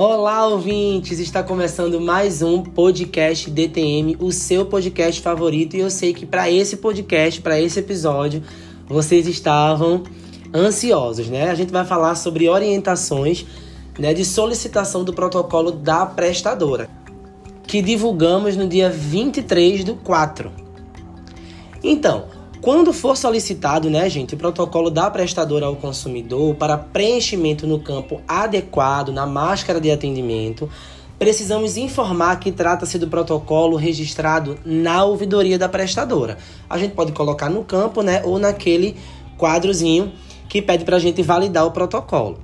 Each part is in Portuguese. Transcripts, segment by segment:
Olá, ouvintes! Está começando mais um podcast DTM, o seu podcast favorito, e eu sei que para esse podcast, para esse episódio, vocês estavam ansiosos, né? A gente vai falar sobre orientações né, de solicitação do protocolo da prestadora, que divulgamos no dia 23 do 4. Então, quando for solicitado, né, gente, o protocolo da prestadora ao consumidor para preenchimento no campo adequado na máscara de atendimento, precisamos informar que trata-se do protocolo registrado na ouvidoria da prestadora. A gente pode colocar no campo, né, ou naquele quadrozinho que pede para a gente validar o protocolo.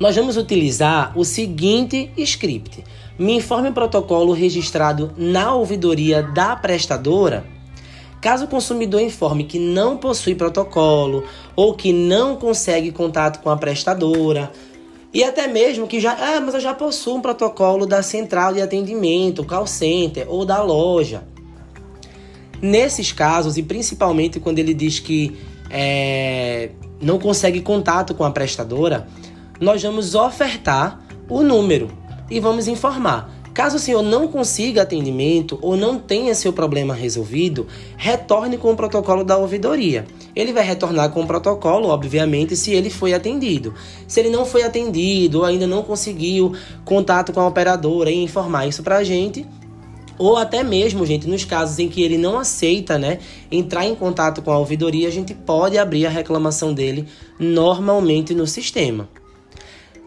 Nós vamos utilizar o seguinte script: me informe o protocolo registrado na ouvidoria da prestadora Caso o consumidor informe que não possui protocolo ou que não consegue contato com a prestadora, e até mesmo que já, ah, mas eu já possuo um protocolo da central de atendimento, call center ou da loja. Nesses casos, e principalmente quando ele diz que é, não consegue contato com a prestadora, nós vamos ofertar o número e vamos informar. Caso o senhor não consiga atendimento ou não tenha seu problema resolvido, retorne com o protocolo da ouvidoria. Ele vai retornar com o protocolo, obviamente, se ele foi atendido. Se ele não foi atendido ou ainda não conseguiu contato com a operadora e informar isso para a gente, ou até mesmo, gente, nos casos em que ele não aceita, né, entrar em contato com a ouvidoria, a gente pode abrir a reclamação dele normalmente no sistema.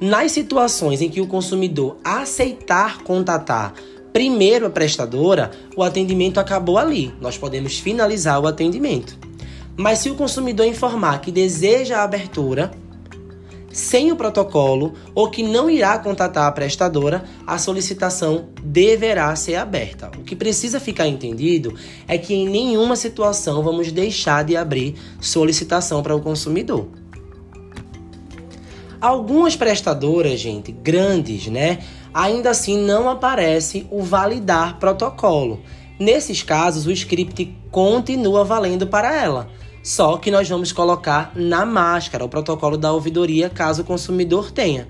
Nas situações em que o consumidor aceitar contatar primeiro a prestadora, o atendimento acabou ali. Nós podemos finalizar o atendimento. Mas se o consumidor informar que deseja a abertura sem o protocolo ou que não irá contatar a prestadora, a solicitação deverá ser aberta. O que precisa ficar entendido é que em nenhuma situação vamos deixar de abrir solicitação para o consumidor. Algumas prestadoras, gente, grandes, né? Ainda assim não aparece o validar protocolo. Nesses casos, o script continua valendo para ela. Só que nós vamos colocar na máscara o protocolo da ouvidoria caso o consumidor tenha.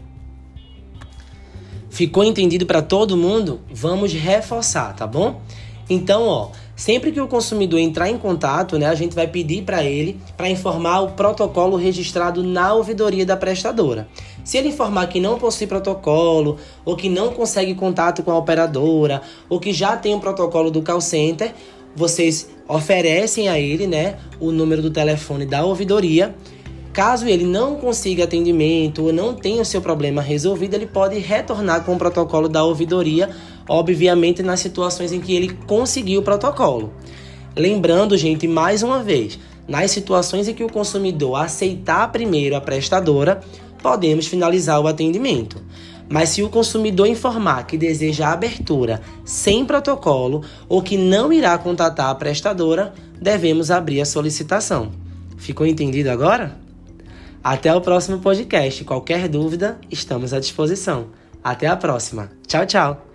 Ficou entendido para todo mundo? Vamos reforçar, tá bom? Então, ó, Sempre que o consumidor entrar em contato, né, a gente vai pedir para ele para informar o protocolo registrado na ouvidoria da prestadora. Se ele informar que não possui protocolo, ou que não consegue contato com a operadora, ou que já tem um protocolo do call center, vocês oferecem a ele né, o número do telefone da ouvidoria. Caso ele não consiga atendimento ou não tenha o seu problema resolvido, ele pode retornar com o protocolo da ouvidoria obviamente nas situações em que ele conseguiu o protocolo. Lembrando, gente, mais uma vez, nas situações em que o consumidor aceitar primeiro a prestadora, podemos finalizar o atendimento. Mas se o consumidor informar que deseja a abertura sem protocolo ou que não irá contatar a prestadora, devemos abrir a solicitação. Ficou entendido agora? Até o próximo podcast. Qualquer dúvida, estamos à disposição. Até a próxima. Tchau, tchau.